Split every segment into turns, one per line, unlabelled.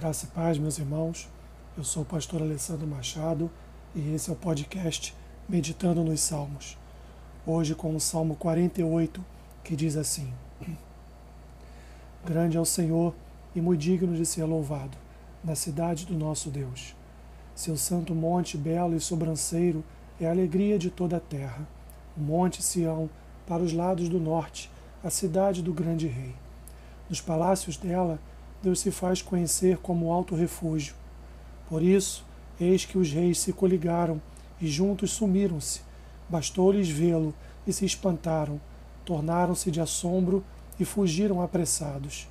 Graça e paz, meus irmãos. Eu sou o pastor Alessandro Machado e esse é o podcast Meditando nos Salmos. Hoje com o Salmo 48, que diz assim: Grande é o Senhor e muito digno de ser louvado, na cidade do nosso Deus. Seu santo monte belo e sobranceiro é a alegria de toda a terra. O monte Sião, para os lados do norte, a cidade do grande rei. Nos palácios dela, Deus se faz conhecer como alto refúgio. Por isso, eis que os reis se coligaram e juntos sumiram-se. Bastou-lhes vê-lo e se espantaram, tornaram-se de assombro e fugiram apressados.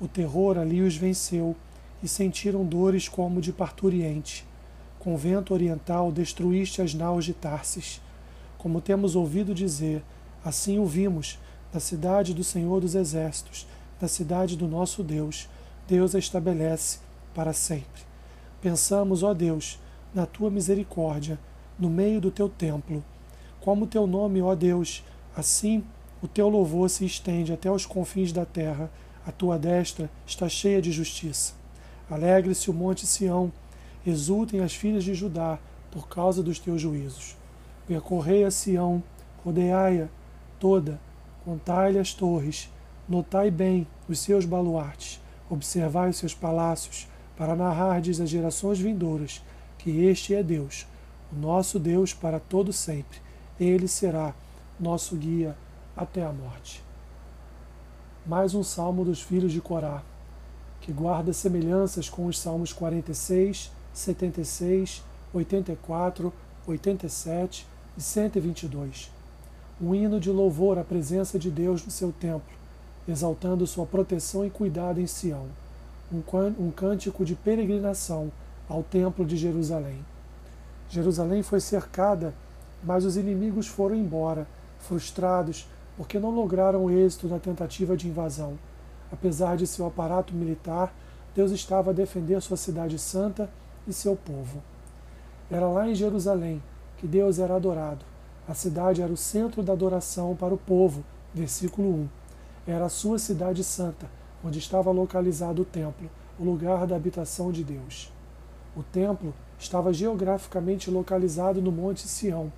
O terror ali os venceu e sentiram dores como de parturiente. Com vento oriental destruíste as naus de Tarsis. Como temos ouvido dizer, assim o vimos, na cidade do Senhor dos Exércitos, na cidade do nosso Deus Deus a estabelece para sempre. Pensamos, ó Deus, na tua misericórdia, no meio do teu templo. Como o teu nome, ó Deus, assim o teu louvor se estende até os confins da terra, a tua destra está cheia de justiça. Alegre-se o monte Sião, exultem as filhas de Judá por causa dos teus juízos. Percorrei a Sião, rodeai-a toda, contai-lhe as torres, notai bem os seus baluartes Observai os seus palácios, para narrardes às gerações vindouras que este é Deus, o nosso Deus para todo sempre. Ele será nosso guia até a morte. Mais um salmo dos filhos de Corá, que guarda semelhanças com os salmos 46, 76, 84, 87 e 122. Um hino de louvor à presença de Deus no seu templo exaltando sua proteção e cuidado em Sião, um cântico de peregrinação ao Templo de Jerusalém. Jerusalém foi cercada, mas os inimigos foram embora, frustrados porque não lograram êxito na tentativa de invasão. Apesar de seu aparato militar, Deus estava a defender sua cidade santa e seu povo. Era lá em Jerusalém que Deus era adorado. A cidade era o centro da adoração para o povo. Versículo 1 era a sua cidade santa, onde estava localizado o templo, o lugar da habitação de Deus. O templo estava geograficamente localizado no Monte Sião.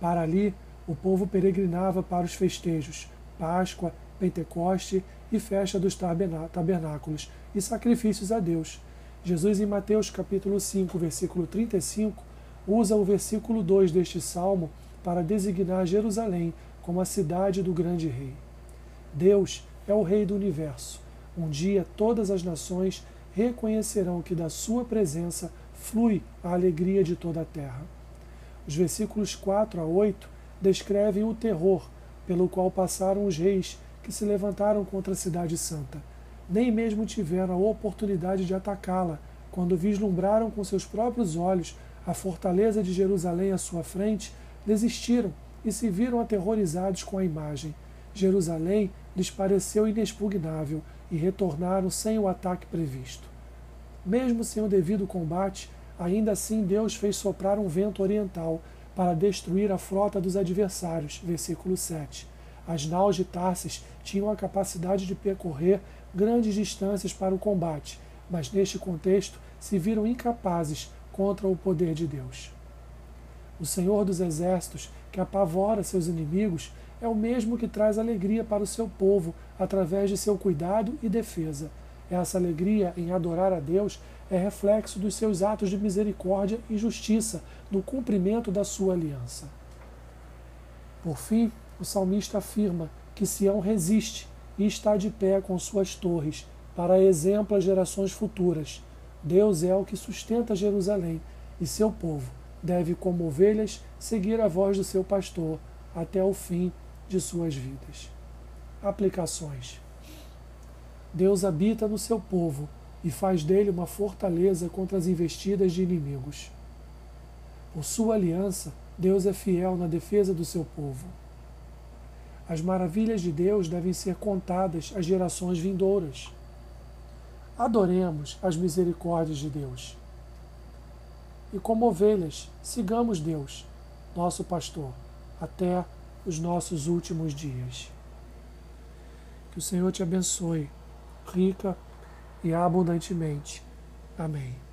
Para ali, o povo peregrinava para os festejos, Páscoa, Pentecoste e festa dos tabernáculos e sacrifícios a Deus. Jesus, em Mateus capítulo 5, versículo 35, usa o versículo 2 deste salmo para designar Jerusalém como a cidade do grande rei. Deus é o Rei do universo. Um dia todas as nações reconhecerão que da sua presença flui a alegria de toda a terra. Os versículos 4 a 8 descrevem o terror pelo qual passaram os reis que se levantaram contra a cidade santa. Nem mesmo tiveram a oportunidade de atacá-la quando vislumbraram com seus próprios olhos a fortaleza de Jerusalém à sua frente, desistiram e se viram aterrorizados com a imagem. Jerusalém lhes pareceu inexpugnável e retornaram sem o ataque previsto. Mesmo sem o devido combate, ainda assim Deus fez soprar um vento oriental para destruir a frota dos adversários. Versículo 7. As naus de Tarsis tinham a capacidade de percorrer grandes distâncias para o combate, mas neste contexto se viram incapazes contra o poder de Deus. O Senhor dos Exércitos, que apavora seus inimigos, é o mesmo que traz alegria para o seu povo através de seu cuidado e defesa. Essa alegria em adorar a Deus é reflexo dos seus atos de misericórdia e justiça no cumprimento da sua aliança. Por fim, o salmista afirma que Sião resiste e está de pé com suas torres, para exemplo às gerações futuras. Deus é o que sustenta Jerusalém, e seu povo deve, como ovelhas, seguir a voz do seu pastor até o fim de suas vidas. Aplicações: Deus habita no seu povo e faz dele uma fortaleza contra as investidas de inimigos. Por sua aliança, Deus é fiel na defesa do seu povo. As maravilhas de Deus devem ser contadas às gerações vindouras. Adoremos as misericórdias de Deus. E como ovelhas, sigamos Deus, nosso pastor, até os nossos últimos dias. Que o Senhor te abençoe, rica e abundantemente, Amém.